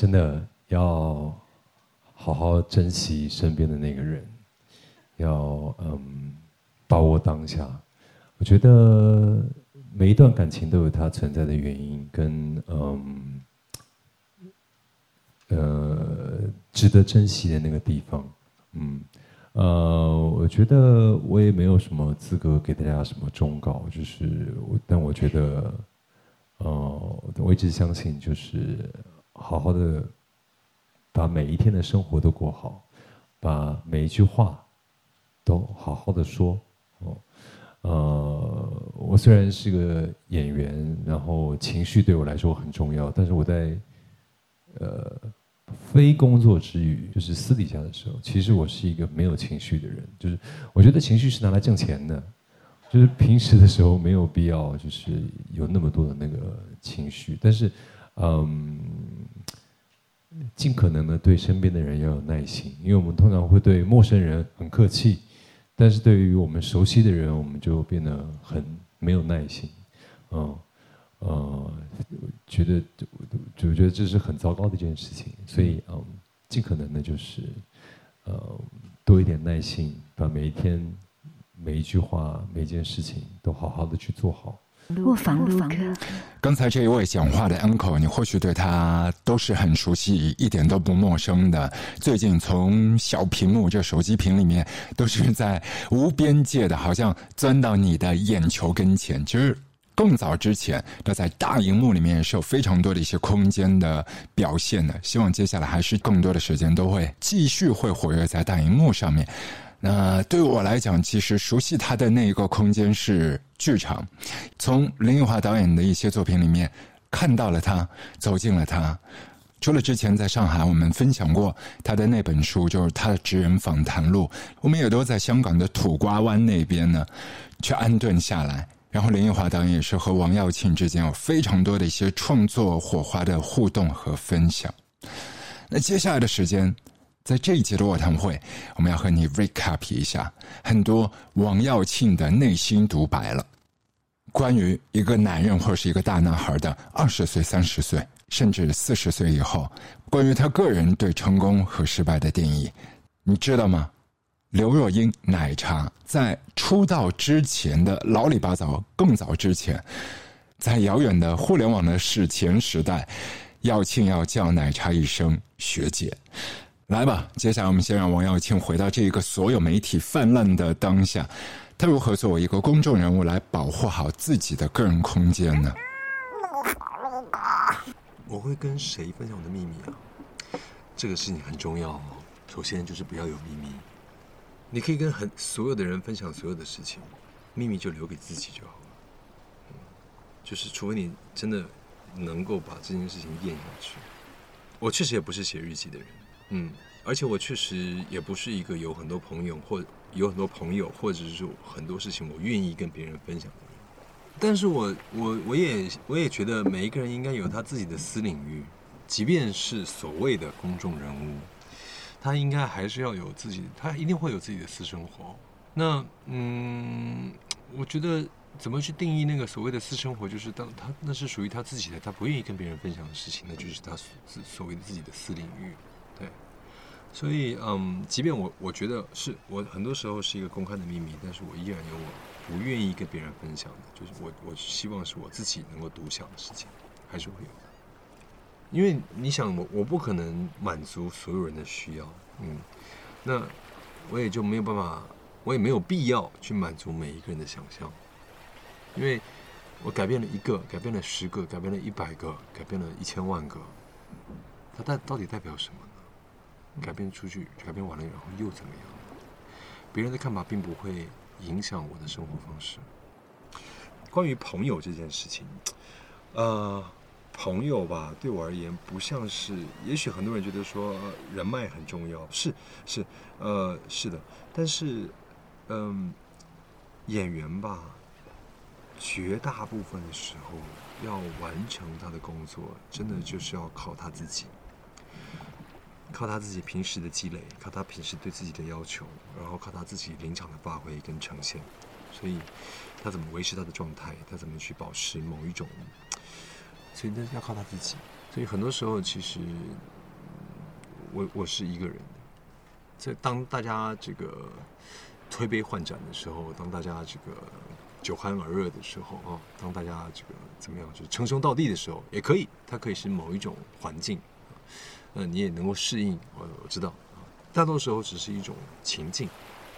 真的要好好珍惜身边的那个人，要嗯把握当下。我觉得每一段感情都有它存在的原因，跟嗯呃值得珍惜的那个地方。嗯呃，我觉得我也没有什么资格给大家什么忠告，就是，但我觉得，呃，我一直相信，就是好好的把每一天的生活都过好，把每一句话都好好的说。哦，呃，我虽然是个演员，然后情绪对我来说很重要，但是我在呃非工作之余，就是私底下的时候，其实我是一个没有情绪的人。就是我觉得情绪是拿来挣钱的，就是平时的时候没有必要就是有那么多的那个情绪，但是嗯，尽可能的对身边的人要有耐心，因为我们通常会对陌生人很客气。但是对于我们熟悉的人，我们就变得很没有耐心，嗯，呃，觉得就就觉得这是很糟糕的一件事情，所以嗯，尽可能的就是呃多一点耐心，把每一天每一句话每一件事情都好好的去做好。卧房录客。刚才这一位讲话的 uncle，你或许对他都是很熟悉，一点都不陌生的。最近从小屏幕这手机屏里面，都是在无边界的，好像钻到你的眼球跟前。其实更早之前，他在大荧幕里面是有非常多的一些空间的表现的。希望接下来还是更多的时间都会继续会活跃在大荧幕上面。那对我来讲，其实熟悉他的那一个空间是剧场。从林奕华导演的一些作品里面看到了他，走进了他。除了之前在上海我们分享过他的那本书，就是他的职人访谈录，我们也都在香港的土瓜湾那边呢，去安顿下来。然后林奕华导演也是和王耀庆之间有非常多的一些创作火花的互动和分享。那接下来的时间。在这一节的卧谈会，我们要和你 recap 一下很多王耀庆的内心独白了。关于一个男人或是一个大男孩的二十岁、三十岁，甚至四十岁以后，关于他个人对成功和失败的定义，你知道吗？刘若英奶茶在出道之前的老里八早，更早之前，在遥远的互联网的史前时代，耀庆要叫奶茶一声学姐。来吧，接下来我们先让王耀庆回到这一个所有媒体泛滥的当下，他如何作为一个公众人物来保护好自己的个人空间呢？我会跟谁分享我的秘密啊？这个事情很重要哦。首先就是不要有秘密，你可以跟很所有的人分享所有的事情，秘密就留给自己就好了。就是除非你真的能够把这件事情咽下去。我确实也不是写日记的人。嗯，而且我确实也不是一个有很多朋友或有很多朋友，或者是说很多事情我愿意跟别人分享的人。但是我我我也我也觉得每一个人应该有他自己的私领域，即便是所谓的公众人物，他应该还是要有自己，他一定会有自己的私生活。那嗯，我觉得怎么去定义那个所谓的私生活，就是当他那是属于他自己的，他不愿意跟别人分享的事情，那就是他所所谓的自己的私领域。对，所以嗯，即便我我觉得是我很多时候是一个公开的秘密，但是我依然有我不愿意跟别人分享的，就是我我希望是我自己能够独享的事情，还是会有的。因为你想，我我不可能满足所有人的需要，嗯，那我也就没有办法，我也没有必要去满足每一个人的想象，因为我改变了一个，改变了十个，改变了一百个，改变了一千万个，它代到底代表什么？改变出去，改变完了，然后又怎么样？别人的看法并不会影响我的生活方式。关于朋友这件事情，呃，朋友吧，对我而言不像是，也许很多人觉得说人脉很重要，是是，呃，是的，但是，嗯，演员吧，绝大部分的时候要完成他的工作，真的就是要靠他自己。靠他自己平时的积累，靠他平时对自己的要求，然后靠他自己临场的发挥跟呈现，所以他怎么维持他的状态，他怎么去保持某一种所以那要靠他自己。所以很多时候，其实我我是一个人。在当大家这个推杯换盏的时候，当大家这个酒酣耳热的时候啊，当大家这个怎么样，就称兄道弟的时候，也可以，它可以是某一种环境，呃，你也能够适应。我我知道，大多时候只是一种情境，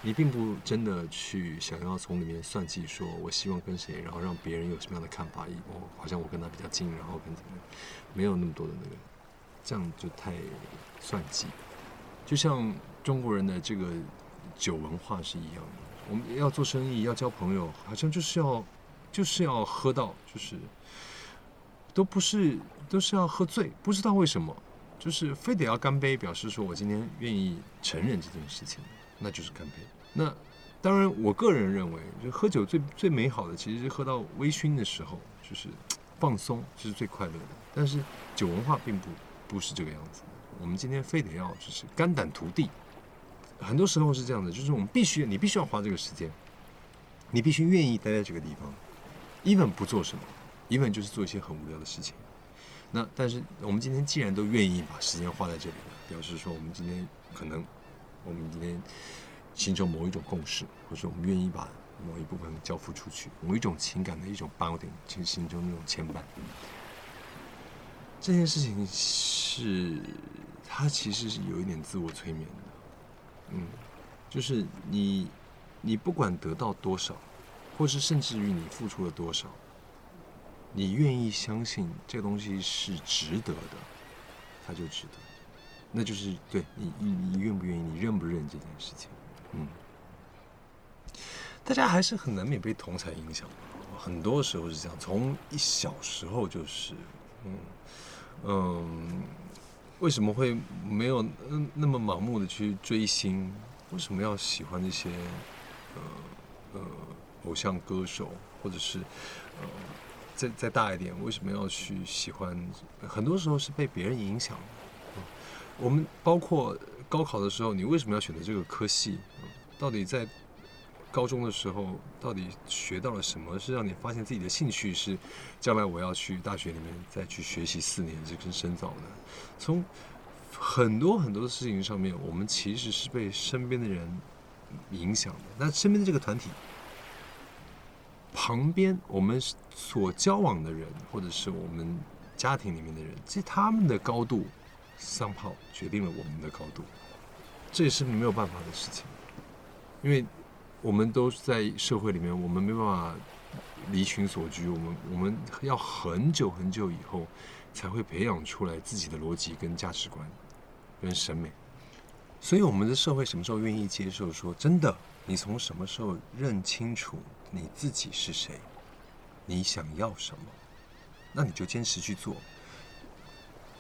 你并不真的去想要从里面算计，说我希望跟谁，然后让别人有什么样的看法，我好像我跟他比较近，然后跟怎么样，没有那么多的那个，这样就太算计，就像。中国人的这个酒文化是一样的，我们要做生意，要交朋友，好像就是要就是要喝到，就是都不是都是要喝醉，不知道为什么，就是非得要干杯，表示说我今天愿意承认这件事情，那就是干杯。那当然，我个人认为，就喝酒最最美好的，其实是喝到微醺的时候，就是放松，这是最快乐的。但是酒文化并不不是这个样子，我们今天非得要就是肝胆涂地。很多时候是这样的，就是我们必须，你必须要花这个时间，你必须愿意待在这个地方，even 不做什么，even 就是做一些很无聊的事情。那但是我们今天既然都愿意把时间花在这里了，表示说我们今天可能我们今天形成某一种共识，或者我们愿意把某一部分交付出去，某一种情感的一种 bonding，形成那种牵绊。这件事情是它其实是有一点自我催眠的。嗯，就是你，你不管得到多少，或是甚至于你付出了多少，你愿意相信这个东西是值得的，它就值得。那就是对你，你你愿不愿意，你认不认这件事情？嗯，大家还是很难免被同才影响，很多时候是这样，从一小时候就是，嗯嗯。为什么会没有那那么盲目的去追星？为什么要喜欢那些呃呃偶像歌手，或者是呃再再大一点，为什么要去喜欢？很多时候是被别人影响。我们包括高考的时候，你为什么要选择这个科系？到底在？高中的时候，到底学到了什么？是让你发现自己的兴趣是，将来我要去大学里面再去学习四年，这更深造的。从很多很多的事情上面，我们其实是被身边的人影响的。那身边的这个团体旁边，我们所交往的人，或者是我们家庭里面的人，其实他们的高度上炮决定了我们的高度，这也是没有办法的事情，因为。我们都在社会里面，我们没办法离群所居。我们我们要很久很久以后，才会培养出来自己的逻辑跟价值观，跟审美。所以，我们的社会什么时候愿意接受说真的？你从什么时候认清楚你自己是谁？你想要什么？那你就坚持去做。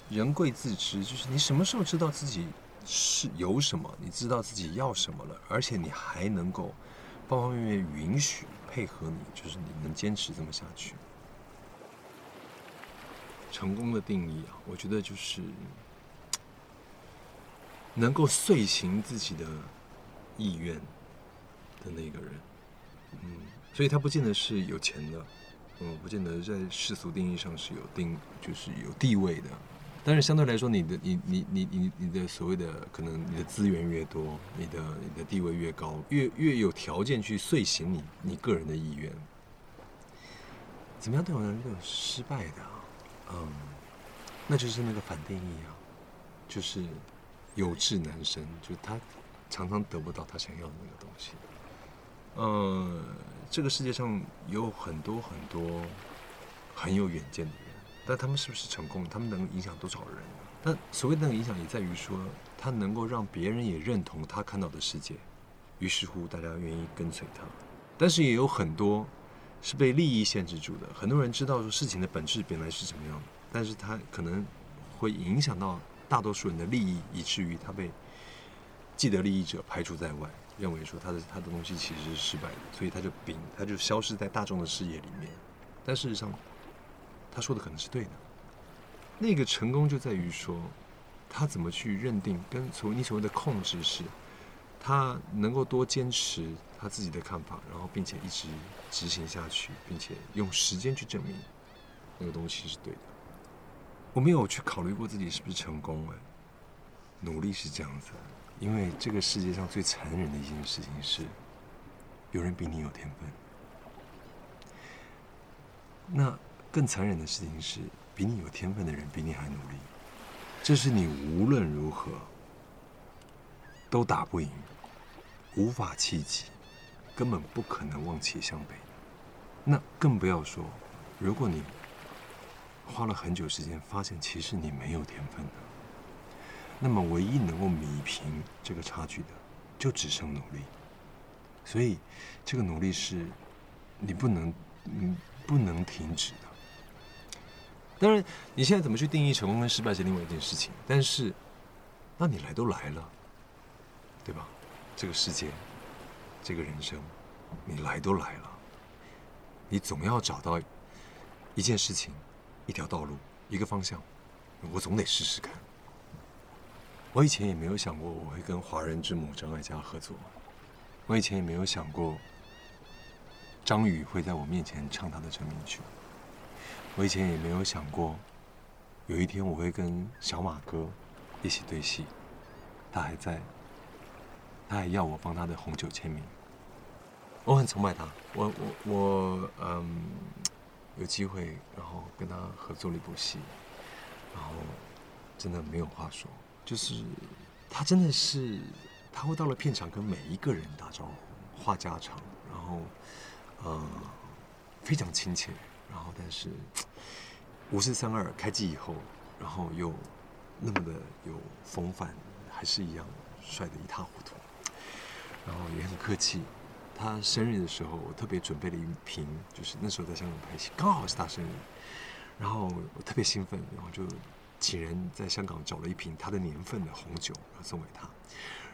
人贵自知，就是你什么时候知道自己是有什么，你知道自己要什么了，而且你还能够。方方面面允许配合你，就是你能坚持这么下去。成功的定义啊，我觉得就是能够遂行自己的意愿的那个人。嗯，所以他不见得是有钱的，嗯，不见得在世俗定义上是有定，就是有地位的。但是相对来说，你的你你你你你的所谓的可能你的资源越多，你的你的地位越高，越越有条件去遂行你你个人的意愿。怎么样对我来说失败的？嗯，那就是那个反定义啊，就是有志难伸，就他常常得不到他想要的那个东西。呃，这个世界上有很多很多很有远见的人。但他们是不是成功？他们能影响多少人？那所谓的那个影响，也在于说，他能够让别人也认同他看到的世界，于是乎大家愿意跟随他。但是也有很多是被利益限制住的。很多人知道说事情的本质本来是怎么样的，但是他可能会影响到大多数人的利益，以至于他被既得利益者排除在外，认为说他的他的东西其实是失败的，所以他就摒他就消失在大众的视野里面。但事实上，他说的可能是对的，那个成功就在于说，他怎么去认定跟所你所谓的控制是，他能够多坚持他自己的看法，然后并且一直执行下去，并且用时间去证明那个东西是对的。我没有去考虑过自己是不是成功哎，努力是这样子，因为这个世界上最残忍的一件事情是，有人比你有天分。那更残忍的事情是，比你有天分的人比你还努力，这是你无论如何都打不赢，无法企及，根本不可能望其项背。那更不要说，如果你花了很久时间，发现其实你没有天分的，那么唯一能够弥平这个差距的，就只剩努力。所以，这个努力是，你不能，嗯，不能停止的。当然，你现在怎么去定义成功跟失败是另外一件事情。但是，那你来都来了，对吧？这个世界，这个人生，你来都来了，你总要找到一件事情。一条道路，一个方向，我总得试试看。我以前也没有想过我会跟华人之母张艾嘉合作，我以前也没有想过张宇会在我面前唱他的成名曲，我以前也没有想过有一天我会跟小马哥一起对戏，他还在，他还要我帮他的红酒签名。我很崇拜他，我我我嗯。有机会，然后跟他合作了一部戏，然后真的没有话说，就是他真的是他会到了片场跟每一个人打招呼、话家常，然后呃非常亲切，然后但是五四三二开机以后，然后又那么的有风范，还是一样帅得一塌糊涂，然后也很客气。他生日的时候，我特别准备了一瓶，就是那时候在香港拍戏，刚好是他生日，然后我特别兴奋，然后就请人在香港找了一瓶他的年份的红酒，然后送给他。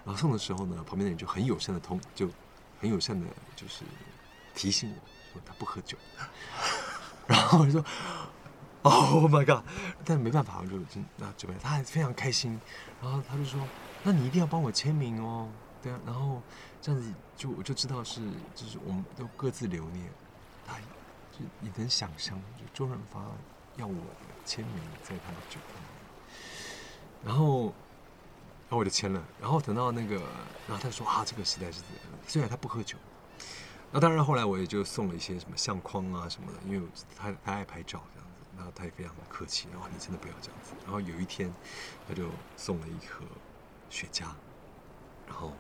然后送的时候呢，旁边的人就很友善的通，就很友善的，就是提醒我说他不喝酒。然后我就说，Oh my god！但没办法，我就真那准备，他还非常开心。然后他就说，那你一定要帮我签名哦。对啊，然后这样子就我就知道是，就是我们都各自留念。他就你能想象，就周润发要我签名在他的酒上，然后，然后我就签了。然后等到那个，然后他说啊，这个实在是，虽然他不喝酒，那当然后来我也就送了一些什么相框啊什么的，因为他他爱拍照这样子，然后他也非常的客气，然后你真的不要这样子。然后有一天，他就送了一盒雪茄，然后。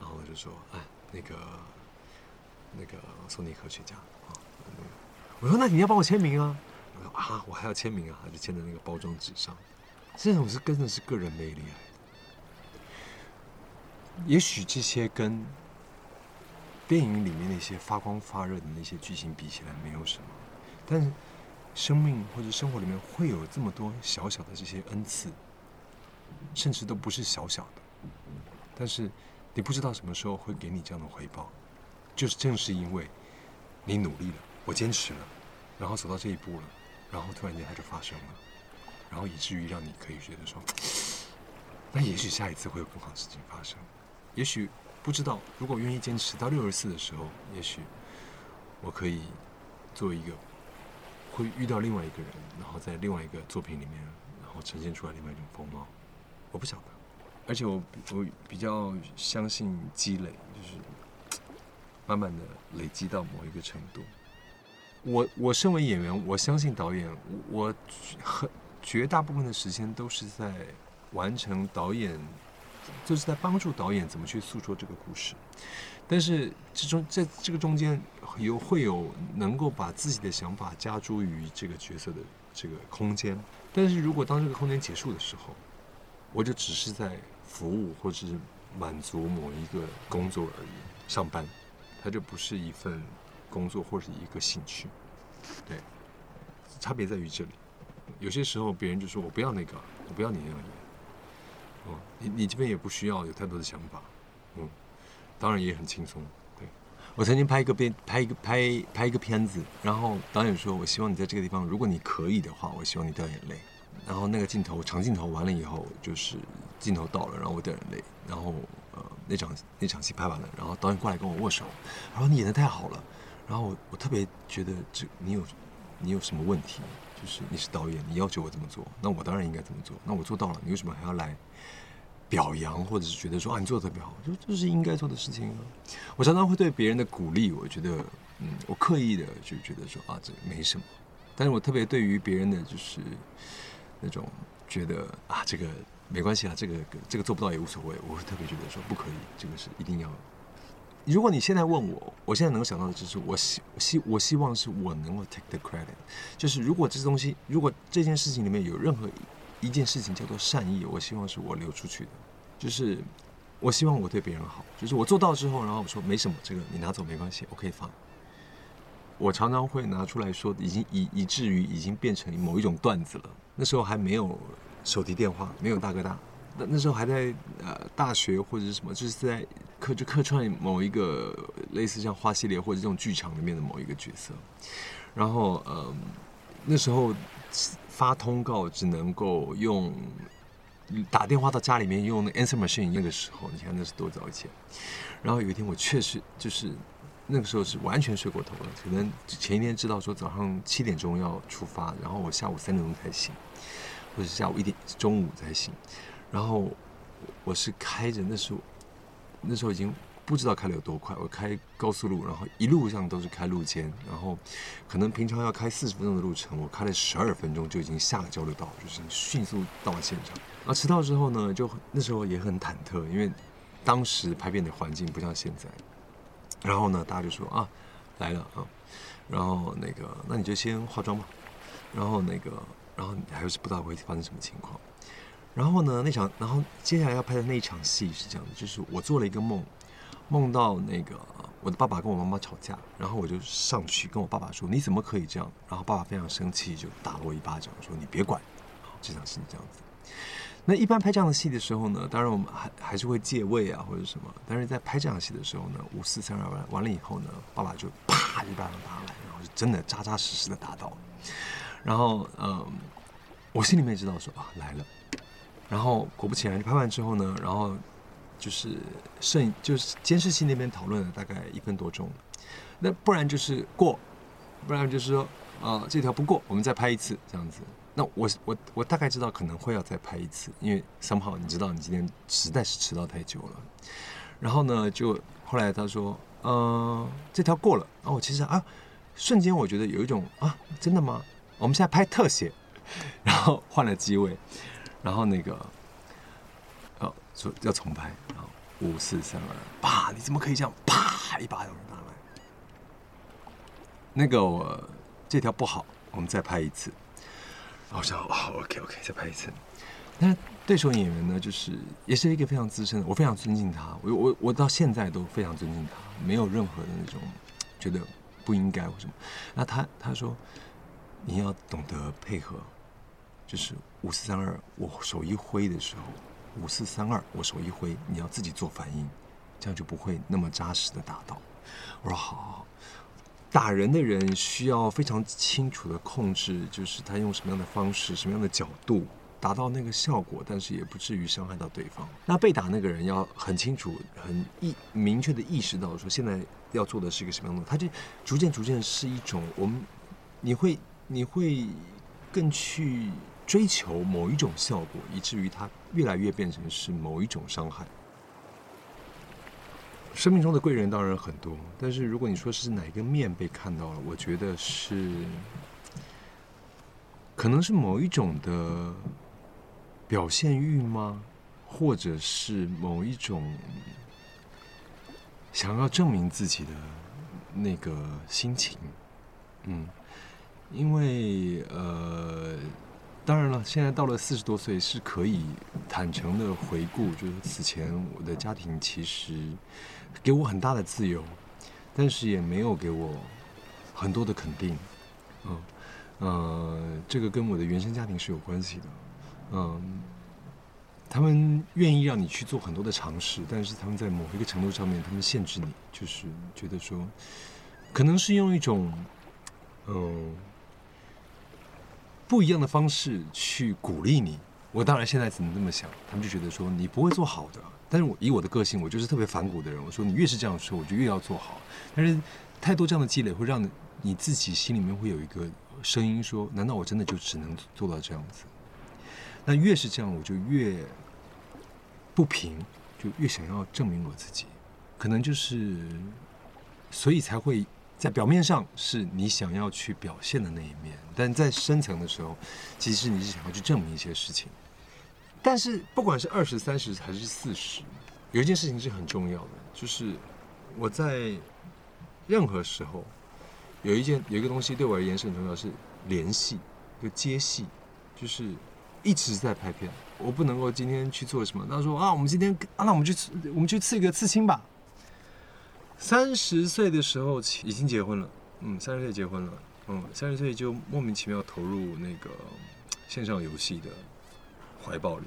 然后我就说，哎，那个，那个送你一盒雪茄啊。我说，那你要帮我签名啊。啊，我还要签名啊，就签在那个包装纸上。这种是真的是个人魅力来的。也许这些跟电影里面那些发光发热的那些剧情比起来没有什么，但是生命或者生活里面会有这么多小小的这些恩赐，甚至都不是小小的，但是。你不知道什么时候会给你这样的回报，就是正是因为你努力了，我坚持了，然后走到这一步了，然后突然间它就发生了，然后以至于让你可以觉得说，那也许下一次会有更好的事情发生，也许不知道，如果愿意坚持到六十四的时候，也许我可以做一个会遇到另外一个人，然后在另外一个作品里面，然后呈现出来另外一种风貌，我不晓得。而且我我比较相信积累，就是慢慢的累积到某一个程度。我我身为演员，我相信导演，我很绝大部分的时间都是在完成导演，就是在帮助导演怎么去诉说这个故事。但是这中在这个中间有会有能够把自己的想法加诸于这个角色的这个空间。但是如果当这个空间结束的时候，我就只是在。服务或者是满足某一个工作而已，上班，它就不是一份工作或者是一个兴趣，对，差别在于这里。有些时候别人就说我不要那个，我不要你那样演，哦，你你这边也不需要有太多的想法，嗯，当然也很轻松。对我曾经拍一个片，拍一个拍拍一个片子，然后导演说，我希望你在这个地方，如果你可以的话，我希望你掉眼泪。然后那个镜头长镜头完了以后，就是镜头到了，然后我掉眼泪。然后呃，那场那场戏拍完了，然后导演过来跟我握手，然后你演的太好了。然后我我特别觉得这你有你有什么问题？就是你是导演，你要求我这么做，那我当然应该这么做。那我做到了，你为什么还要来表扬，或者是觉得说啊，你做的特别好？就这是应该做的事情啊。我常常会对别人的鼓励，我觉得，嗯，我刻意的就觉得说啊，这没什么。但是我特别对于别人的就是那种觉得啊，这个没关系啊，这个这个做不到也无所谓。我会特别觉得说不可以，这个是一定要。如果你现在问我，我现在能够想到的就是我希希我希望是我能够 take the credit，就是如果这东西，如果这件事情里面有任何一件事情叫做善意，我希望是我流出去的，就是我希望我对别人好，就是我做到之后，然后我说没什么，这个你拿走没关系，OK 放。我常常会拿出来说，已经以以至于已经变成某一种段子了。那时候还没有手提电话，没有大哥大。那那时候还在呃大学或者是什么，就是在客就客串某一个类似像花系列或者这种剧场里面的某一个角色，然后呃那时候发通告只能够用打电话到家里面用那 answer machine，那个时候你看那是多早以前。然后有一天我确实就是那个时候是完全睡过头了，可能前一天知道说早上七点钟要出发，然后我下午三点钟才醒，或者下午一点中午才醒。然后我是开着，那时候那时候已经不知道开了有多快。我开高速路，然后一路上都是开路肩，然后可能平常要开四十分钟的路程，我开了十二分钟就已经下了交流道，就是迅速到了现场。啊，迟到之后呢，就那时候也很忐忑，因为当时拍片的环境不像现在。然后呢，大家就说啊，来了啊，然后那个那你就先化妆吧。然后那个，然后你还是不知道会发生什么情况。然后呢？那场，然后接下来要拍的那一场戏是这样的，就是我做了一个梦，梦到那个我的爸爸跟我妈妈吵架，然后我就上去跟我爸爸说：“你怎么可以这样？”然后爸爸非常生气，就打了我一巴掌，说：“你别管。”好，这场戏是这样子。那一般拍这样的戏的时候呢，当然我们还还是会借位啊或者什么，但是在拍这样戏的时候呢，五四三二完完了以后呢，爸爸就啪一巴掌打来，然后是真的扎扎实实的打到，然后嗯，我心里面知道说啊来了。然后果不其然，就拍完之后呢，然后就是摄影，就是监视器那边讨论了大概一分多钟。那不然就是过，不然就是说，啊，这条不过，我们再拍一次这样子。那我我我大概知道可能会要再拍一次，因为三号你知道你今天实在是迟到太久了。然后呢，就后来他说，嗯，这条过了。然后我其实啊，瞬间我觉得有一种啊，真的吗？我们现在拍特写，然后换了机位。然后那个，哦，说要重拍，然后五四三二，啪！你怎么可以这样？啪！一巴掌打来。那个我这条不好，我们再拍一次。然后我想，哦，OK，OK，再拍一次。那对手演员呢，就是也是一个非常资深的，我非常尊敬他。我我我到现在都非常尊敬他，没有任何的那种觉得不应该或什么。那他他说，你要懂得配合。就是五四三二，我手一挥的时候，五四三二，我手一挥，你要自己做反应，这样就不会那么扎实的打到。我说好，打人的人需要非常清楚的控制，就是他用什么样的方式、什么样的角度达到那个效果，但是也不至于伤害到对方。那被打那个人要很清楚、很意明确的意识到，说现在要做的是一个什么样的，他就逐渐逐渐是一种我们，你会你会更去。追求某一种效果，以至于它越来越变成是某一种伤害。生命中的贵人当然很多，但是如果你说是哪个面被看到了，我觉得是，可能是某一种的表现欲吗？或者是某一种想要证明自己的那个心情？嗯，因为呃。当然了，现在到了四十多岁，是可以坦诚的回顾，就是此前我的家庭其实给我很大的自由，但是也没有给我很多的肯定。嗯，呃，这个跟我的原生家庭是有关系的。嗯，他们愿意让你去做很多的尝试，但是他们在某一个程度上面，他们限制你，就是觉得说，可能是用一种，嗯。不一样的方式去鼓励你，我当然现在只能这么想。他们就觉得说你不会做好的，但是我以我的个性，我就是特别反骨的人。我说你越是这样说，我就越要做好。但是太多这样的积累，会让你自己心里面会有一个声音说：难道我真的就只能做到这样子？那越是这样，我就越不平，就越想要证明我自己。可能就是，所以才会在表面上是你想要去表现的那一面，但在深层的时候，其实你是想要去证明一些事情。但是不管是二十三十还是四十，有一件事情是很重要的，就是我在任何时候有一件有一个东西对我而言是很重要，是联系，就接戏，就是一直在拍片。我不能够今天去做什么，他说啊，我们今天啊，那我们去我们去刺一个刺青吧。三十岁的时候已经结婚了，嗯，三十岁结婚了，嗯，三十岁就莫名其妙投入那个线上游戏的怀抱里，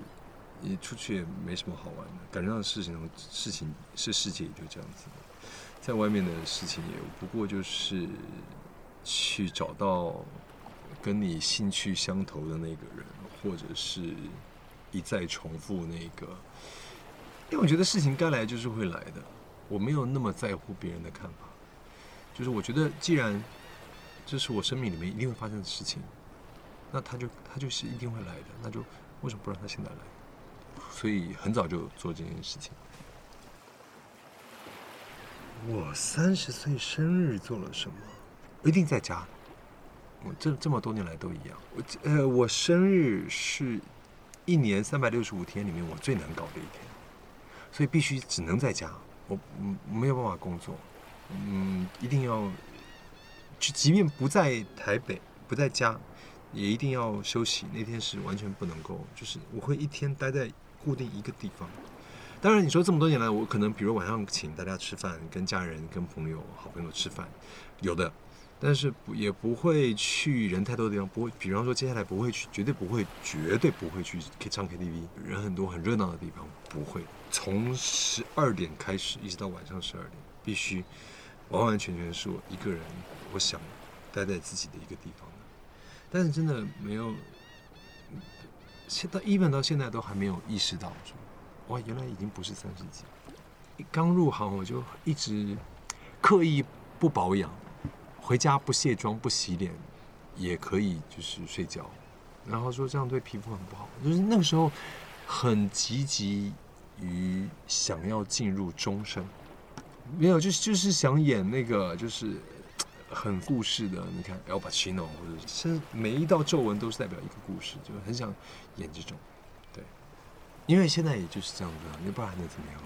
你出去也没什么好玩的，赶上的事情事情是世界也就这样子，在外面的事情也不过就是去找到跟你兴趣相投的那个人，或者是一再重复那个，因为我觉得事情该来就是会来的。我没有那么在乎别人的看法，就是我觉得既然这是我生命里面一定会发生的事情，那他就他就是一定会来的，那就为什么不让他现在来？所以很早就做这件事情。我三十岁生日做了什么？一定在家。我这这么多年来都一样。我呃，我生日是一年三百六十五天里面我最难搞的一天，所以必须只能在家。我嗯没有办法工作，嗯，一定要，就即便不在台北，不在家，也一定要休息。那天是完全不能够，就是我会一天待在固定一个地方。当然，你说这么多年来，我可能比如晚上请大家吃饭，跟家人、跟朋友、好朋友吃饭，有的。但是不也不会去人太多的地方，不会，比方说接下来不会去，绝对不会，绝对不会去唱 KTV，人很多很热闹的地方不会。从十二点开始一直到晚上十二点，必须完完全全是我一个人，我想待在自己的一个地方但是真的没有，现到一本到现在都还没有意识到说，哇，原来已经不是三十几。刚入行我就一直刻意不保养。回家不卸妆不洗脸，也可以就是睡觉，然后说这样对皮肤很不好。就是那个时候很积极于想要进入终生，没有就是就是想演那个就是很故事的。你看 Al Pacino 或者是每一道皱纹都是代表一个故事，就很想演这种。对，因为现在也就是这样子，你不然还能怎么样？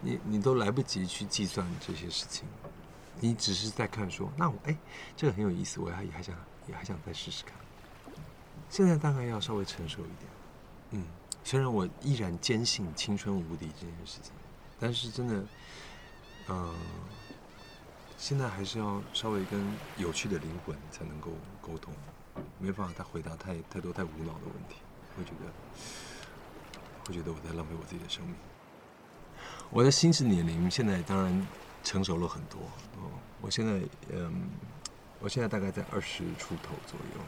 你你都来不及去计算这些事情。你只是在看说，那我哎，这个很有意思，我还也还想也还想再试试看。现在大概要稍微成熟一点，嗯，虽然我依然坚信青春无敌这件事情，但是真的，嗯，现在还是要稍微跟有趣的灵魂才能够沟通，没办法他回答太太多太无脑的问题，会觉得会觉得我在浪费我自己的生命。我的心智年龄现在当然。成熟了很多哦，我现在嗯，我现在大概在二十出头左右。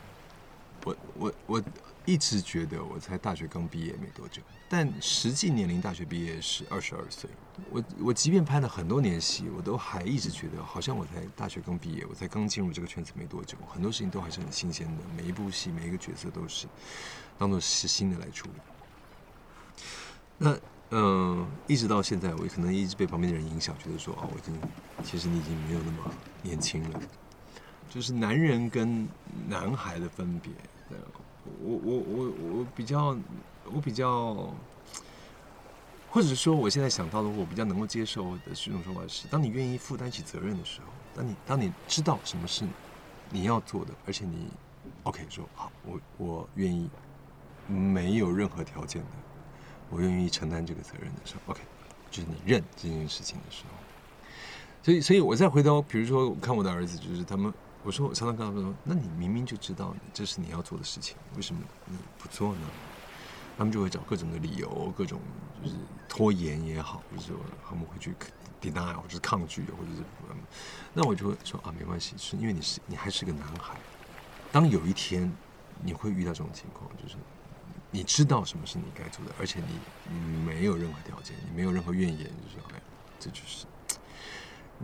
我我我一直觉得我才大学刚毕业没多久，但实际年龄大学毕业是二十二岁。我我即便拍了很多年戏，我都还一直觉得好像我才大学刚毕业，我才刚进入这个圈子没多久，很多事情都还是很新鲜的，每一部戏每一个角色都是当做是新的来处理。那。嗯，一直到现在，我可能一直被旁边的人影响，觉得说，哦，我已经，其实你已经没有那么年轻了。就是男人跟男孩的分别，我我我我比较，我比较，或者说，我现在想到的，我比较能够接受的是一种说法是：当你愿意负担起责任的时候，当你当你知道什么是你要做的，而且你 OK 说好，我我愿意，没有任何条件的。我愿意承担这个责任的时候，OK，就是你认这件事情的时候。所以，所以我再回头，比如说，我看我的儿子，就是他们，我说我常常跟他们说，那你明明就知道这是你要做的事情，为什么你不做呢？他们就会找各种的理由，各种就是拖延也好，就是说他们会去 deny 或者是抗拒，或者是那我就会说啊，没关系，是因为你是你还是个男孩。当有一天你会遇到这种情况，就是。你知道什么是你该做的，而且你没有任何条件，你没有任何怨言，就是哎，这就是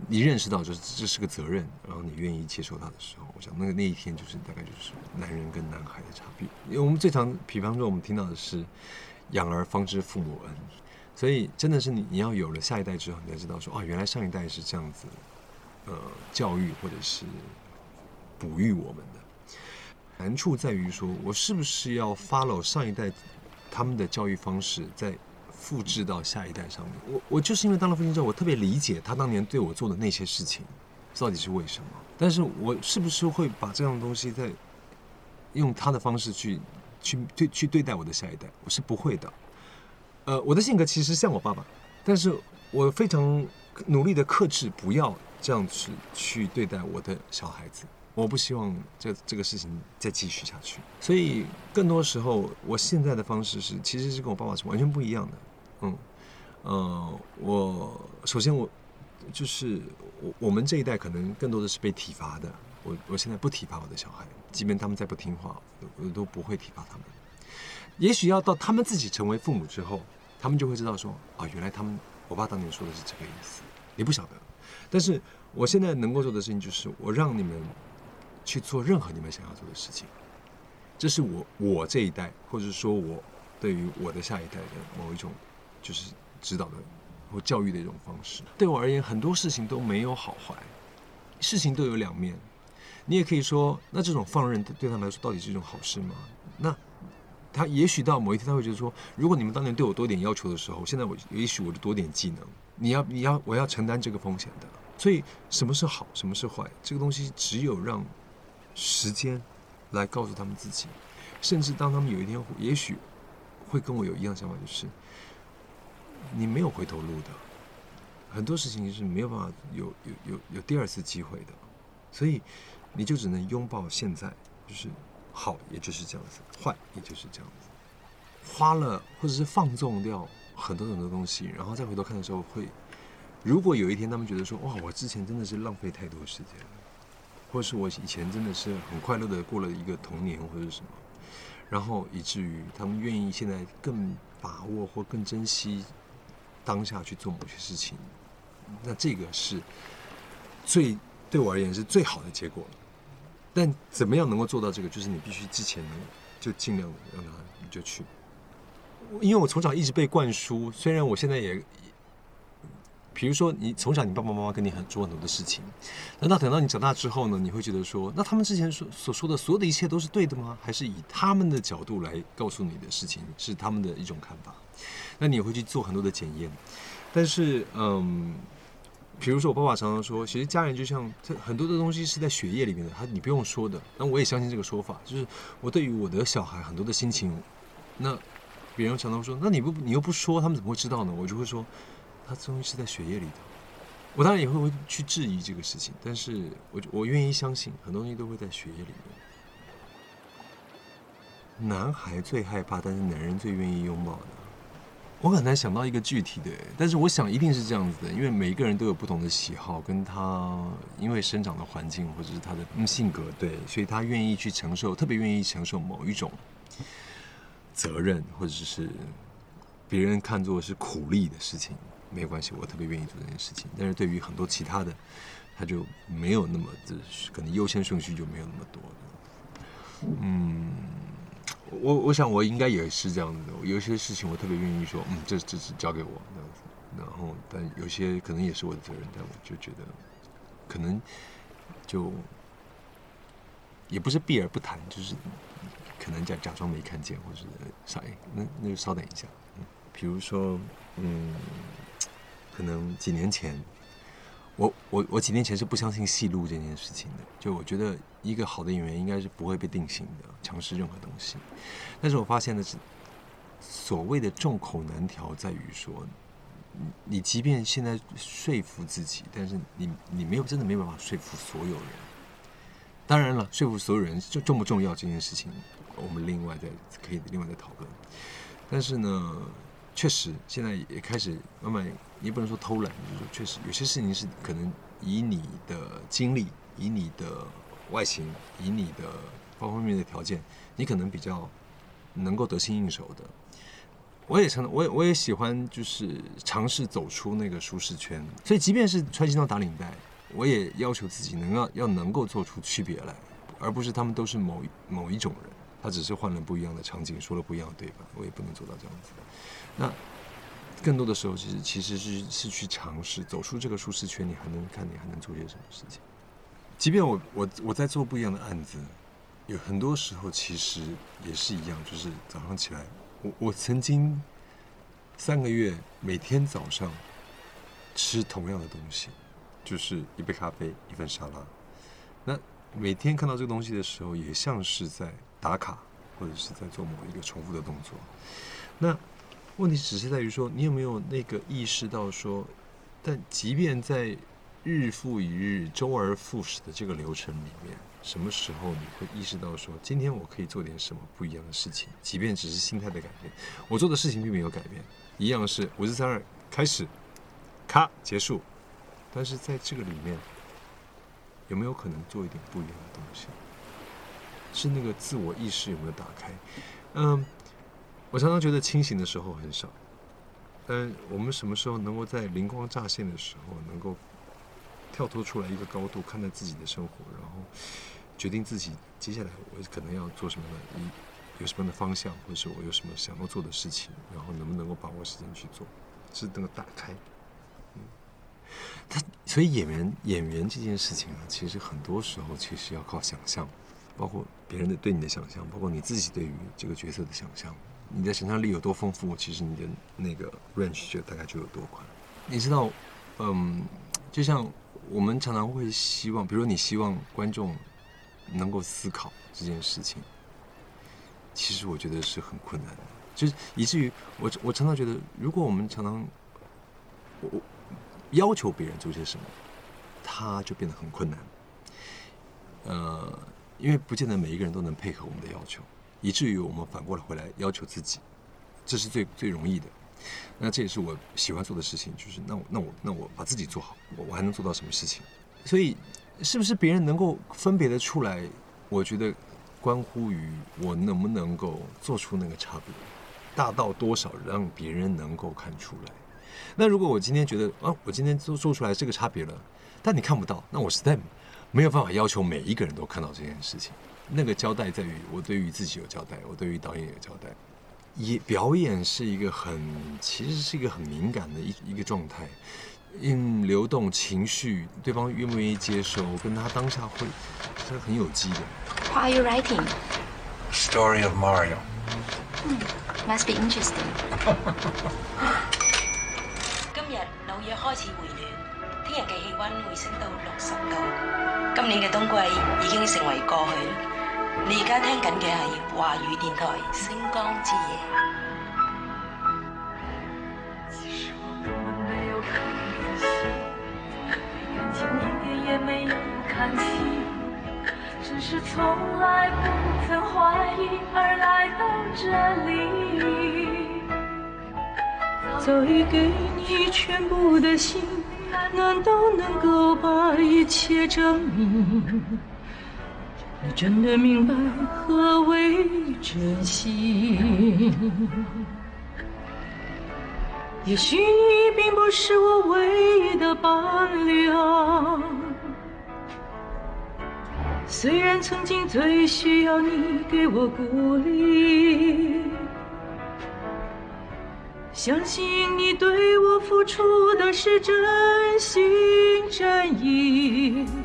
你认识到这这是个责任，然后你愿意接受它的时候，我想那个那一天就是大概就是男人跟男孩的差别。因为我们最常，比方说我们听到的是“养儿方知父母恩”，所以真的是你你要有了下一代之后，你才知道说啊，原来上一代是这样子，呃，教育或者是哺育我们的。难处在于说，我是不是要 follow 上一代他们的教育方式，在复制到下一代上面？我我就是因为当了父亲之后，我特别理解他当年对我做的那些事情，到底是为什么？但是我是不是会把这样的东西在用他的方式去去对去对待我的下一代？我是不会的。呃，我的性格其实像我爸爸，但是我非常努力的克制，不要这样子去对待我的小孩子。我不希望这这个事情再继续下去，所以更多时候，我现在的方式是，其实是跟我爸爸是完全不一样的。嗯，呃，我首先我就是我我们这一代可能更多的是被体罚的。我我现在不体罚我的小孩，即便他们再不听话，我都不会体罚他们。也许要到他们自己成为父母之后，他们就会知道说，啊，原来他们我爸当年说的是这个意思，你不晓得。但是我现在能够做的事情就是，我让你们。去做任何你们想要做的事情，这是我我这一代，或者说我对于我的下一代的某一种，就是指导的或教育的一种方式。对我而言，很多事情都没有好坏，事情都有两面。你也可以说，那这种放任对他们来说到底是一种好事吗？那他也许到某一天他会觉得说，如果你们当年对我多点要求的时候，现在我也许我就多点技能。你要你要我要承担这个风险的。所以什么是好，什么是坏，这个东西只有让。时间，来告诉他们自己，甚至当他们有一天，也许会跟我有一样想法，就是你没有回头路的，很多事情是没有办法有有有有第二次机会的，所以你就只能拥抱现在，就是好，也就是这样子，坏，也就是这样子，花了或者是放纵掉很多很多东西，然后再回头看的时候，会如果有一天他们觉得说，哇，我之前真的是浪费太多时间了。或是我以前真的是很快乐的过了一个童年，或者是什么，然后以至于他们愿意现在更把握或更珍惜当下去做某些事情，那这个是最对我而言是最好的结果。但怎么样能够做到这个？就是你必须之前能就尽量让他你就去，因为我从小一直被灌输，虽然我现在也。比如说，你从小你爸爸妈妈跟你很做很多的事情，难道等到你长大之后呢？你会觉得说，那他们之前所所说的所有的一切都是对的吗？还是以他们的角度来告诉你的事情是他们的一种看法？那你会去做很多的检验。但是，嗯，比如说我爸爸常常说，其实家人就像很多的东西是在血液里面的，他你不用说的。那我也相信这个说法，就是我对于我的小孩很多的心情，那别人常常说，那你不你又不说，他们怎么会知道呢？我就会说。它终于是在血液里头，我当然也会会去质疑这个事情，但是我我愿意相信很多东西都会在血液里面。男孩最害怕，但是男人最愿意拥抱的。我很难想到一个具体的，但是我想一定是这样子的，因为每一个人都有不同的喜好，跟他因为生长的环境或者是他的性格，对，所以他愿意去承受，特别愿意承受某一种责任，或者是别人看作是苦力的事情。没关系，我特别愿意做这件事情。但是对于很多其他的，他就没有那么的，可能优先顺序就没有那么多。嗯，我我想我应该也是这样子的。有些事情我特别愿意说，嗯，这这是交给我这样子。然后，但有些可能也是我的责任，但我就觉得可能就也不是避而不谈，就是可能假假装没看见，或者啥那那就稍等一下。嗯，比如说，嗯。可能几年前，我我我几年前是不相信戏路这件事情的。就我觉得一个好的演员应该是不会被定型的，尝试任何东西。但是我发现的是，所谓的众口难调在于说，你即便现在说服自己，但是你你没有真的没办法说服所有人。当然了，说服所有人就重不重要这件事情，我们另外再可以另外再讨论。但是呢？确实，现在也开始慢慢，也不能说偷懒，就是，确实有些事情是可能以你的经历、以你的外形、以你的方方面面的条件，你可能比较能够得心应手的。我也常，我也我也喜欢，就是尝试走出那个舒适圈。所以，即便是穿西装打领带，我也要求自己能要要能够做出区别来，而不是他们都是某某一种人，他只是换了不一样的场景，说了不一样的对白，我也不能做到这样子。那更多的时候，其实其实是是去尝试走出这个舒适圈，你还能看你还能做些什么事情。即便我我我在做不一样的案子，有很多时候其实也是一样，就是早上起来。我我曾经三个月每天早上吃同样的东西，就是一杯咖啡一份沙拉。那每天看到这个东西的时候，也像是在打卡，或者是在做某一个重复的动作。那问题只是在于说，你有没有那个意识到说，但即便在日复一日、周而复始的这个流程里面。什么时候你会意识到说，今天我可以做点什么不一样的事情？即便只是心态的改变，我做的事情并没有改变，一样是五四三二开始，咔结束。但是在这个里面，有没有可能做一点不一样的东西？是那个自我意识有没有打开？嗯，我常常觉得清醒的时候很少，但我们什么时候能够在灵光乍现的时候，能够跳脱出来一个高度，看待自己的生活，然后。决定自己接下来我可能要做什么的，一有什么样的方向，或者是我有什么想要做的事情，然后能不能够把握时间去做，是能够打开。嗯，他所以演员演员这件事情啊，其实很多时候其实要靠想象，包括别人的对你的想象，包括你自己对于这个角色的想象，你的想象力有多丰富，其实你的那个 range 就大概就有多宽。你知道，嗯，就像我们常常会希望，比如说你希望观众。能够思考这件事情，其实我觉得是很困难的，就是以至于我我常常觉得，如果我们常常我要求别人做些什么，他就变得很困难。呃，因为不见得每一个人都能配合我们的要求，以至于我们反过来回来要求自己，这是最最容易的。那这也是我喜欢做的事情，就是那我那我那我把自己做好，我我还能做到什么事情？所以。是不是别人能够分别的出来？我觉得关乎于我能不能够做出那个差别，大到多少让别人能够看出来。那如果我今天觉得啊，我今天做做出来这个差别了，但你看不到，那我实在没有办法要求每一个人都看到这件事情。那个交代在于我对于自己有交代，我对于导演有交代。也表演是一个很，其实是一个很敏感的一一个状态。因流动情绪，对方愿不愿意接受，跟他当下会是很有机的。What are you writing? Story of Mario. Hmm, must be interesting. 今日紐約開始回暖，聽日嘅氣温會升到六十度。今年嘅冬季已經成為過去。你而家聽緊嘅係華語電台《星光之夜》。是从来不曾怀疑而来到这里，早已给你全部的心，难道能够把一切证明？你真的明白何为真心？也许你并不是我唯一的伴侣啊。虽然曾经最需要你给我鼓励，相信你对我付出的是真心真意。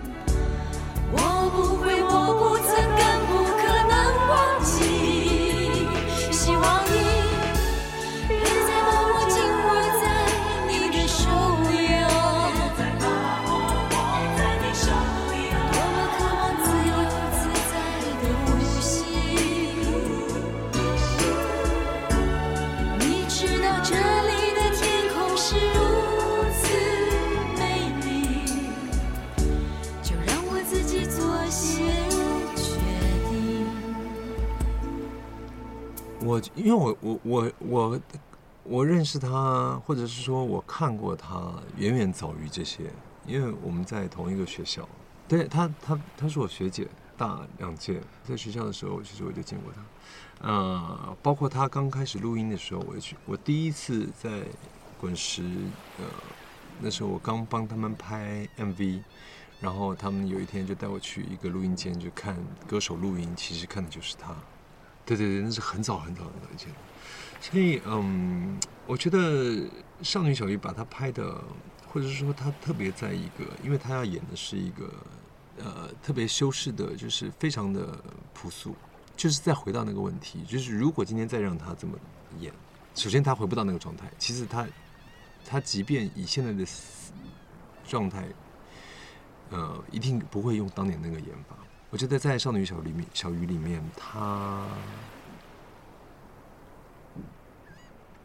因为我我我我我认识他，或者是说我看过他，远远早于这些。因为我们在同一个学校，对他他他是我学姐，大两届，在学校的时候，其实我就见过他。呃，包括他刚开始录音的时候，我也去。我第一次在滚石，呃，那时候我刚帮他们拍 MV，然后他们有一天就带我去一个录音间，就看歌手录音，其实看的就是他。对对对，那是很早很早很早以前。所以，嗯，我觉得少女小鱼把她拍的，或者是说他特别在一个，因为他要演的是一个。呃，特别修饰的，就是非常的朴素，就是再回到那个问题，就是如果今天再让他这么演，首先他回不到那个状态，其实他，他即便以现在的状态，呃，一定不会用当年那个演法。我觉得在《少女小里面，小鱼》里面，他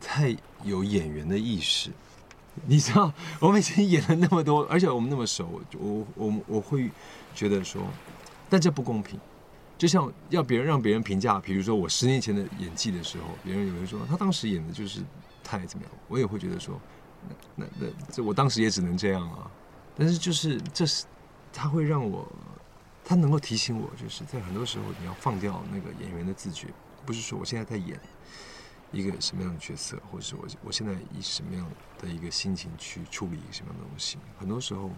太有演员的意识。你知道，我们已经演了那么多，而且我们那么熟，我我我会觉得说，但这不公平。就像要别人让别人评价，比如说我十年前的演技的时候，别人有人说他当时演的就是太怎么样，我也会觉得说，那那那这我当时也只能这样啊。但是就是这是他会让我，他能够提醒我，就是在很多时候你要放掉那个演员的自觉，不是说我现在在演。一个什么样的角色，或者是我我现在以什么样的一个心情去处理一个什么样的东西？很多时候，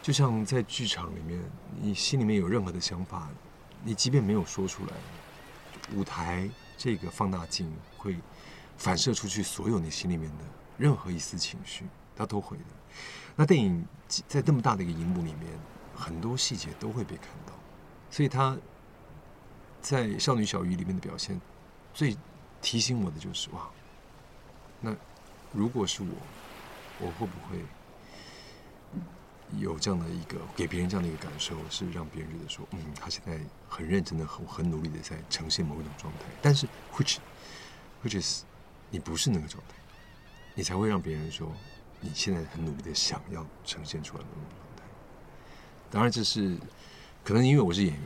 就像在剧场里面，你心里面有任何的想法，你即便没有说出来，舞台这个放大镜会反射出去所有你心里面的任何一丝情绪，它都会的。那电影在这么大的一个荧幕里面，很多细节都会被看到，所以他在《少女小鱼》里面的表现。最提醒我的就是哇，那如果是我，我会不会有这样的一个给别人这样的一个感受，是让别人觉得说，嗯，他现在很认真的、很很努力的在呈现某一种状态，但是，which which is 你不是那个状态，你才会让别人说你现在很努力的想要呈现出来的。当然，这是可能因为我是演员。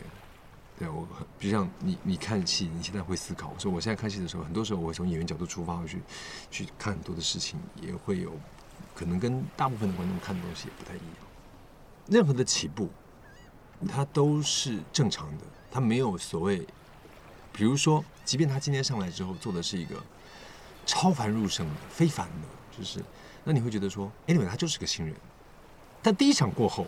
对我，比如像你，你看戏，你现在会思考。我说我现在看戏的时候，很多时候我会从演员角度出发，去去看很多的事情，也会有可能跟大部分的观众看的东西也不太一样。任何的起步，它都是正常的，它没有所谓。比如说，即便他今天上来之后做的是一个超凡入圣的、非凡的，就是那你会觉得说，anyway，他就是个新人。但第一场过后。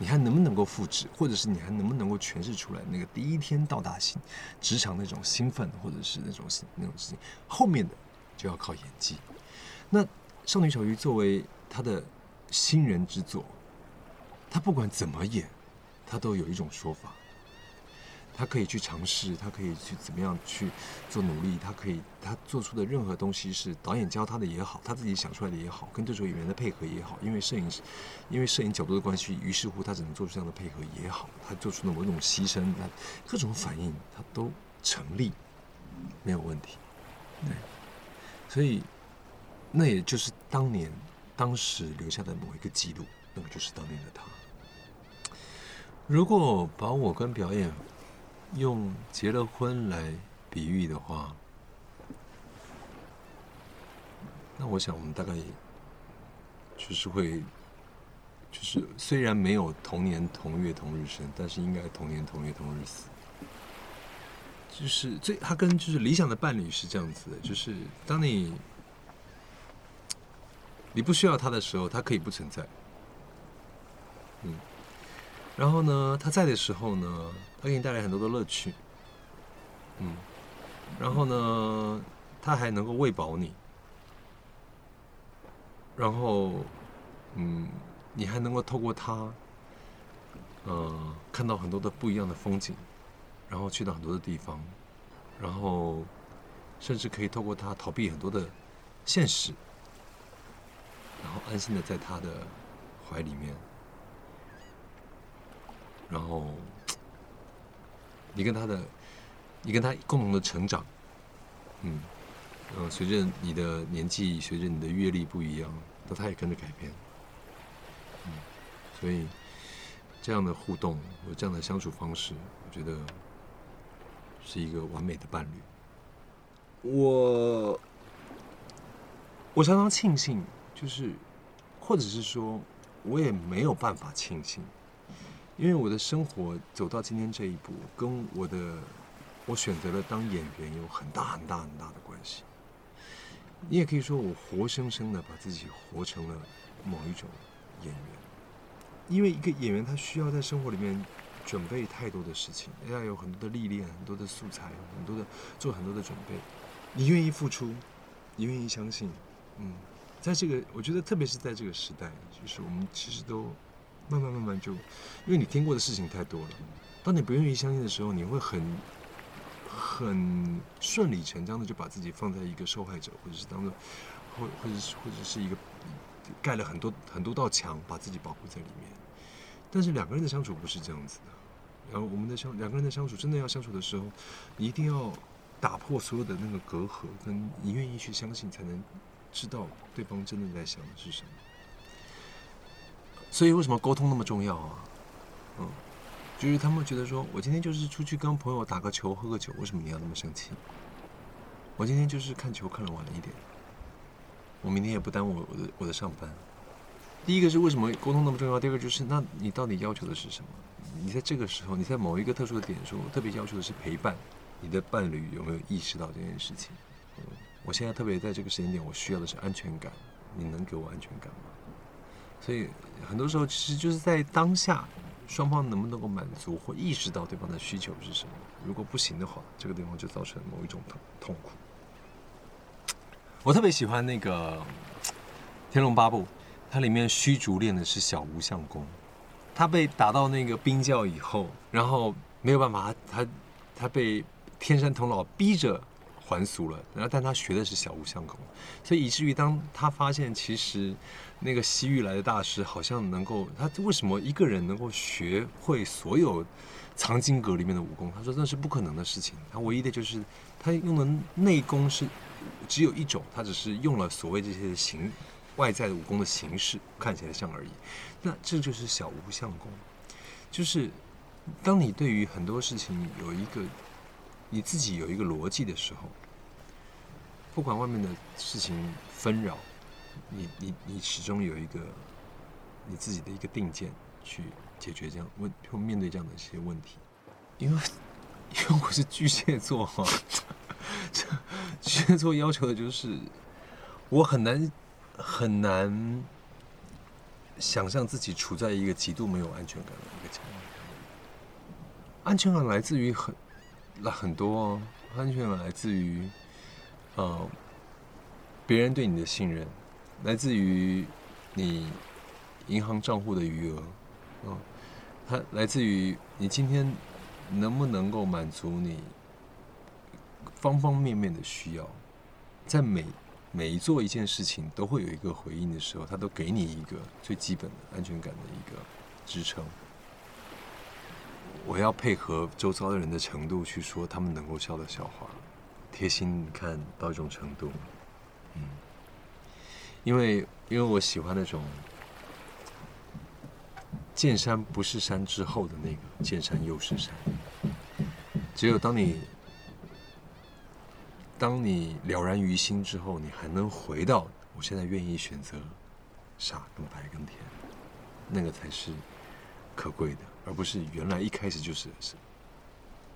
你还能不能够复制，或者是你还能不能够诠释出来那个第一天到达新职场那种兴奋，或者是那种那种事情？后面的就要靠演技。那《少女小鱼》作为她的新人之作，她不管怎么演，她都有一种说法。他可以去尝试，他可以去怎么样去做努力，他可以他做出的任何东西是导演教他的也好，他自己想出来的也好，跟对手演员的配合也好，因为摄影师，因为摄影角度的关系，于是乎他只能做出这样的配合也好，他做出的某种牺牲，那各种反应他都成立，没有问题。对，所以那也就是当年当时留下的某一个记录，那么就是当年的他。如果把我跟表演。用结了婚来比喻的话，那我想我们大概就是会，就是虽然没有同年同月同日生，但是应该同年同月同日死。就是最他跟就是理想的伴侣是这样子的，就是当你你不需要他的时候，他可以不存在。嗯。然后呢，他在的时候呢，他给你带来很多的乐趣，嗯，然后呢，他还能够喂饱你，然后，嗯，你还能够透过他，呃，看到很多的不一样的风景，然后去到很多的地方，然后，甚至可以透过他逃避很多的现实，然后安心的在他的怀里面。然后，你跟他的，你跟他共同的成长，嗯，呃，随着你的年纪，随着你的阅历不一样，那他也跟着改变，嗯，所以这样的互动和这样的相处方式，我觉得是一个完美的伴侣。我我常常庆幸，就是，或者是说，我也没有办法庆幸。因为我的生活走到今天这一步，跟我的我选择了当演员有很大很大很大的关系。你也可以说我活生生的把自己活成了某一种演员，因为一个演员他需要在生活里面准备太多的事情，要有很多的历练、很多的素材、很多的做很多的准备。你愿意付出，你愿意相信，嗯，在这个我觉得特别是在这个时代，就是我们其实都慢慢慢慢就，因为你听过的事情太多了，当你不愿意相信的时候，你会很。很顺理成章的就把自己放在一个受害者，或者是当做，或或者是或者是一个盖了很多很多道墙，把自己保护在里面。但是两个人的相处不是这样子的。然后我们的相两个人的相处，真的要相处的时候，你一定要打破所有的那个隔阂，跟你愿意去相信，才能知道对方真的在想的是什么。所以为什么沟通那么重要啊？嗯。就是他们觉得说，我今天就是出去跟朋友打个球、喝个酒，为什么你要那么生气？我今天就是看球看的晚了一点，我明天也不耽误我的我的上班。第一个是为什么沟通那么重要？第二个就是，那你到底要求的是什么？你在这个时候，你在某一个特殊的点说，特别要求的是陪伴，你的伴侣有没有意识到这件事情？我现在特别在这个时间点，我需要的是安全感，你能给我安全感吗？所以很多时候，其实就是在当下。双方能不能够满足或意识到对方的需求是什么？如果不行的话，这个地方就造成某一种痛痛苦。我特别喜欢那个《天龙八部》，它里面虚竹练的是小无相功。他被打到那个冰窖以后，然后没有办法，他他被天山童姥逼着。还俗了，然后但他学的是小无相功，所以以至于当他发现其实那个西域来的大师好像能够，他为什么一个人能够学会所有藏经阁里面的武功？他说那是不可能的事情。他唯一的就是他用的内功是只有一种，他只是用了所谓这些形外在的武功的形式看起来像而已。那这就是小无相功，就是当你对于很多事情有一个你自己有一个逻辑的时候。不管外面的事情纷扰，你你你始终有一个你自己的一个定见去解决这样问或面对这样的一些问题，因为 因为我是巨蟹座哈，巨蟹座要求的就是我很难很难想象自己处在一个极度没有安全感的一个情况，安全感来自于很那很多哦，安全感来自于。呃，别人对你的信任，来自于你银行账户的余额，嗯，它来自于你今天能不能够满足你方方面面的需要，在每每做一件事情都会有一个回应的时候，他都给你一个最基本的安全感的一个支撑。我要配合周遭的人的程度去说他们能够笑的笑话。贴心看到一种程度，嗯，因为因为我喜欢那种见山不是山之后的那个见山又是山。只有当你当你了然于心之后，你还能回到我现在愿意选择傻跟白跟甜，那个才是可贵的，而不是原来一开始就是是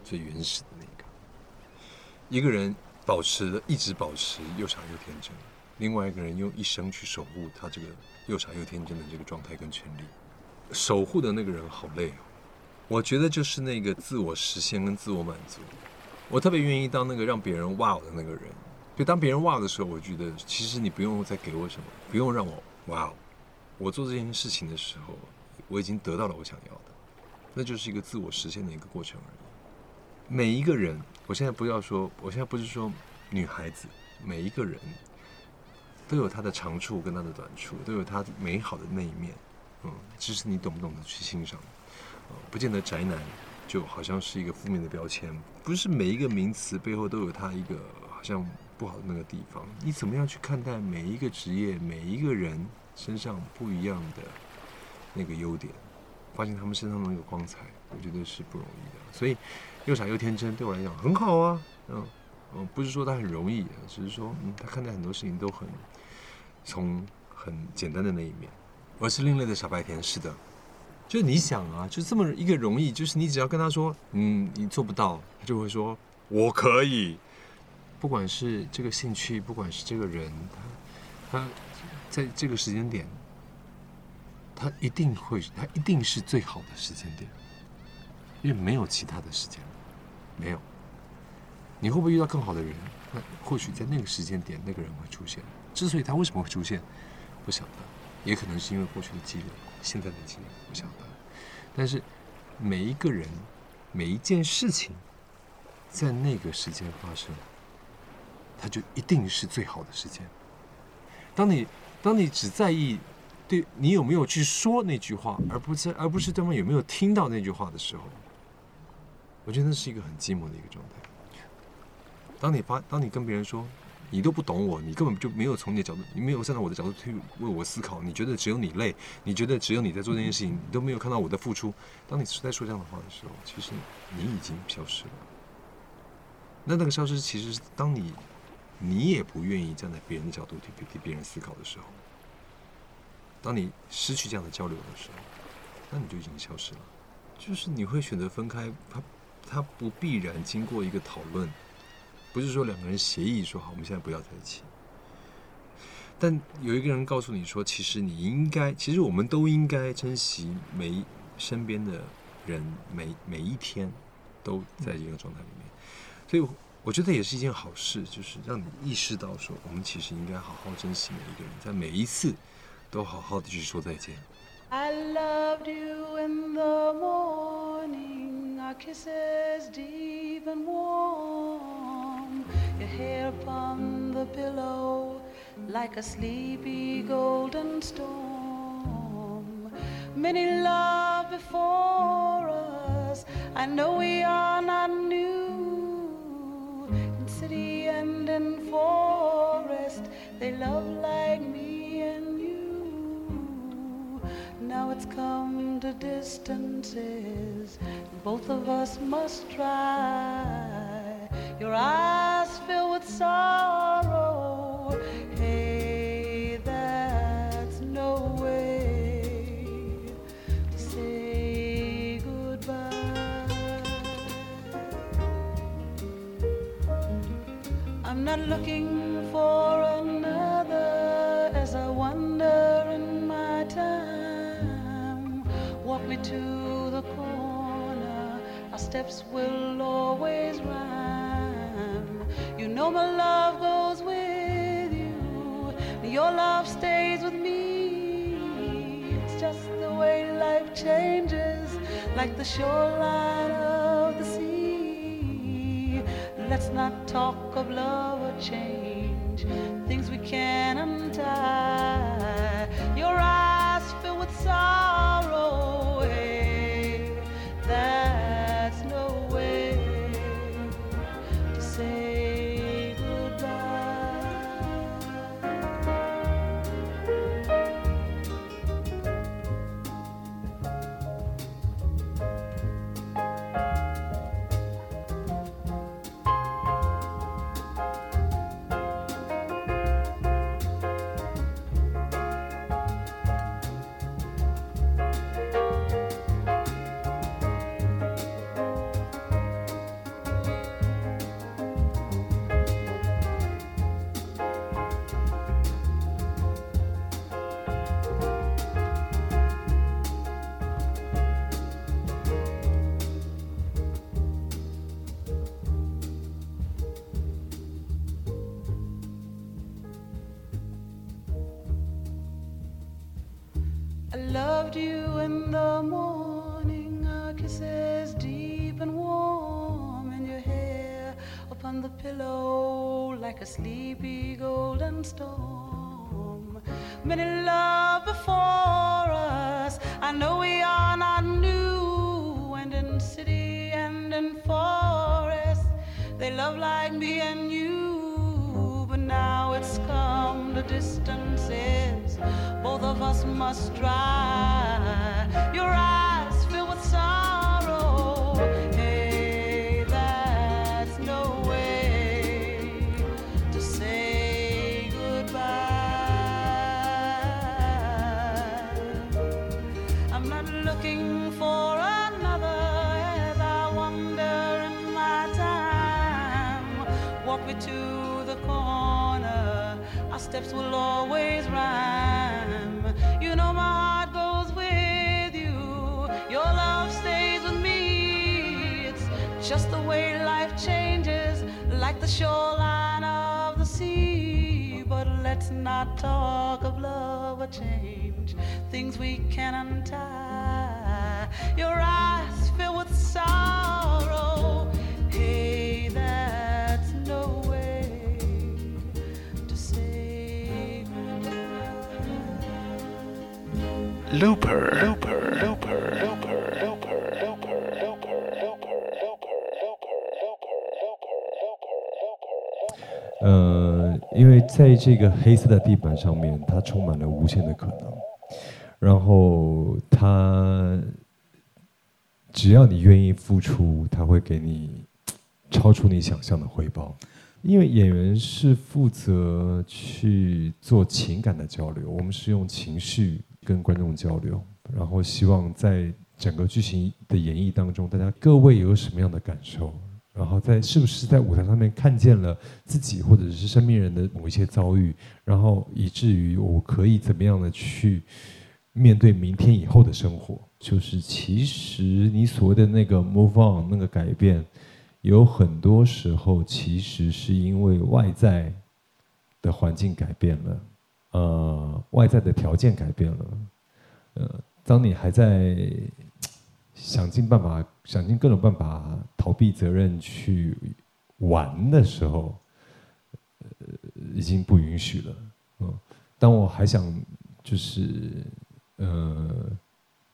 最原始的那个。一个人保持一直保持又傻又天真，另外一个人用一生去守护他这个又傻又天真的这个状态跟权利，守护的那个人好累哦。我觉得就是那个自我实现跟自我满足，我特别愿意当那个让别人哇的那个人。就当别人哇的时候，我觉得其实你不用再给我什么，不用让我哇。我做这件事情的时候，我已经得到了我想要的，那就是一个自我实现的一个过程而已。每一个人，我现在不要说，我现在不是说女孩子，每一个人都有他的长处跟他的短处，都有他美好的那一面，嗯，只是你懂不懂得去欣赏，不见得宅男就好像是一个负面的标签，不是每一个名词背后都有他一个好像不好的那个地方，你怎么样去看待每一个职业，每一个人身上不一样的那个优点，发现他们身上的那个光彩，我觉得是不容易的，所以。又傻又天真，对我来讲很好啊。嗯嗯，不是说他很容易，只是说嗯，他看待很多事情都很从很简单的那一面。我是另类的傻白甜，是的。就你想啊，就这么一个容易，就是你只要跟他说，嗯，你做不到，他就会说我可以。不管是这个兴趣，不管是这个人，他他在这个时间点，他一定会，他一定是最好的时间点，因为没有其他的时间，没有。你会不会遇到更好的人？那或许在那个时间点，那个人会出现。之所以他为什么会出现，不晓得，也可能是因为过去的积累，现在的积累，不晓得。但是每一个人，每一件事情，在那个时间发生。它就一定是最好的时间。当你当你只在意对你有没有去说那句话，而不是而不是对方有没有听到那句话的时候，我觉得那是一个很寂寞的一个状态。当你发当你跟别人说你都不懂我，你根本就没有从你的角度，你没有站在我的角度去为我思考，你觉得只有你累，你觉得只有你在做这件事情，你都没有看到我的付出。当你在说这样的话的时候，其实你已经消失了。那那个消失其实是当你。你也不愿意站在别人的角度去替别人思考的时候，当你失去这样的交流的时候，那你就已经消失了。就是你会选择分开，他他不必然经过一个讨论，不是说两个人协议说好我们现在不要在一起。但有一个人告诉你说，其实你应该，其实我们都应该珍惜每身边的人，每每一天都在一个状态里面，所以。我觉得也是一件好事，就是让你意识到说，我们其实应该好好珍惜每一个人，在每一次都好好的去说再见。I loved you in the morning, our kisses deep and warm, your hair upon the pillow like a sleepy golden storm. Many love before us, I know we are not new. In city and in forest they love like me now it's come to distances. Both of us must try. Your eyes fill with sorrow. Hey that's no way to say goodbye. I'm not looking for another steps will always rhyme. You know my love goes with you, your love stays with me. It's just the way life changes, like the shoreline of the sea. Let's not talk of love or change, things we can't untie. Your eyes talk of love or change, things we can untie. Your eyes fill with sorrow. Hey, that's no way to say Looper. Looper. Looper. 在这个黑色的地板上面，它充满了无限的可能。然后它只要你愿意付出，它会给你超出你想象的回报。因为演员是负责去做情感的交流，我们是用情绪跟观众交流，然后希望在整个剧情的演绎当中，大家各位有什么样的感受，然后在是不是在舞台上面看见了自己或者是身边人的某一些遭遇，然后以至于我可以怎么样的去面对明天以后的生活，就是其实你所谓的那个 move on 那个改变。有很多时候，其实是因为外在的环境改变了，呃，外在的条件改变了，呃，当你还在想尽办法、想尽各种办法逃避责任去玩的时候，呃，已经不允许了。嗯，当我还想就是呃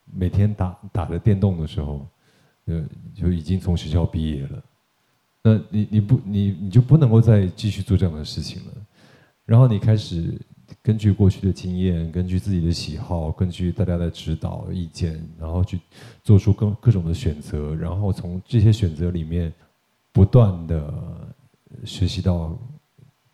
每天打打着电动的时候，呃，就已经从学校毕业了。那你你不你你就不能够再继续做这样的事情了，然后你开始根据过去的经验，根据自己的喜好，根据大家的指导意见，然后去做出各各种的选择，然后从这些选择里面不断的学习到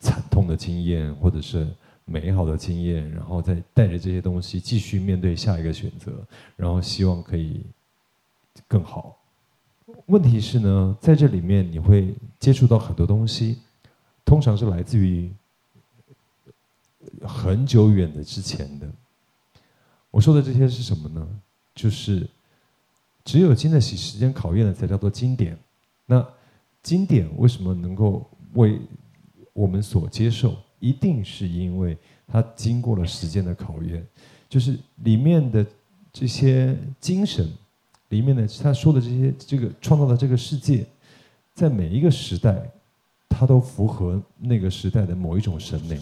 惨痛的经验或者是美好的经验，然后再带着这些东西继续面对下一个选择，然后希望可以更好。问题是呢，在这里面你会接触到很多东西，通常是来自于很久远的之前的。我说的这些是什么呢？就是只有经得起时间考验的才叫做经典。那经典为什么能够为我们所接受？一定是因为它经过了时间的考验，就是里面的这些精神。里面的他说的这些，这个创造的这个世界，在每一个时代，它都符合那个时代的某一种审美。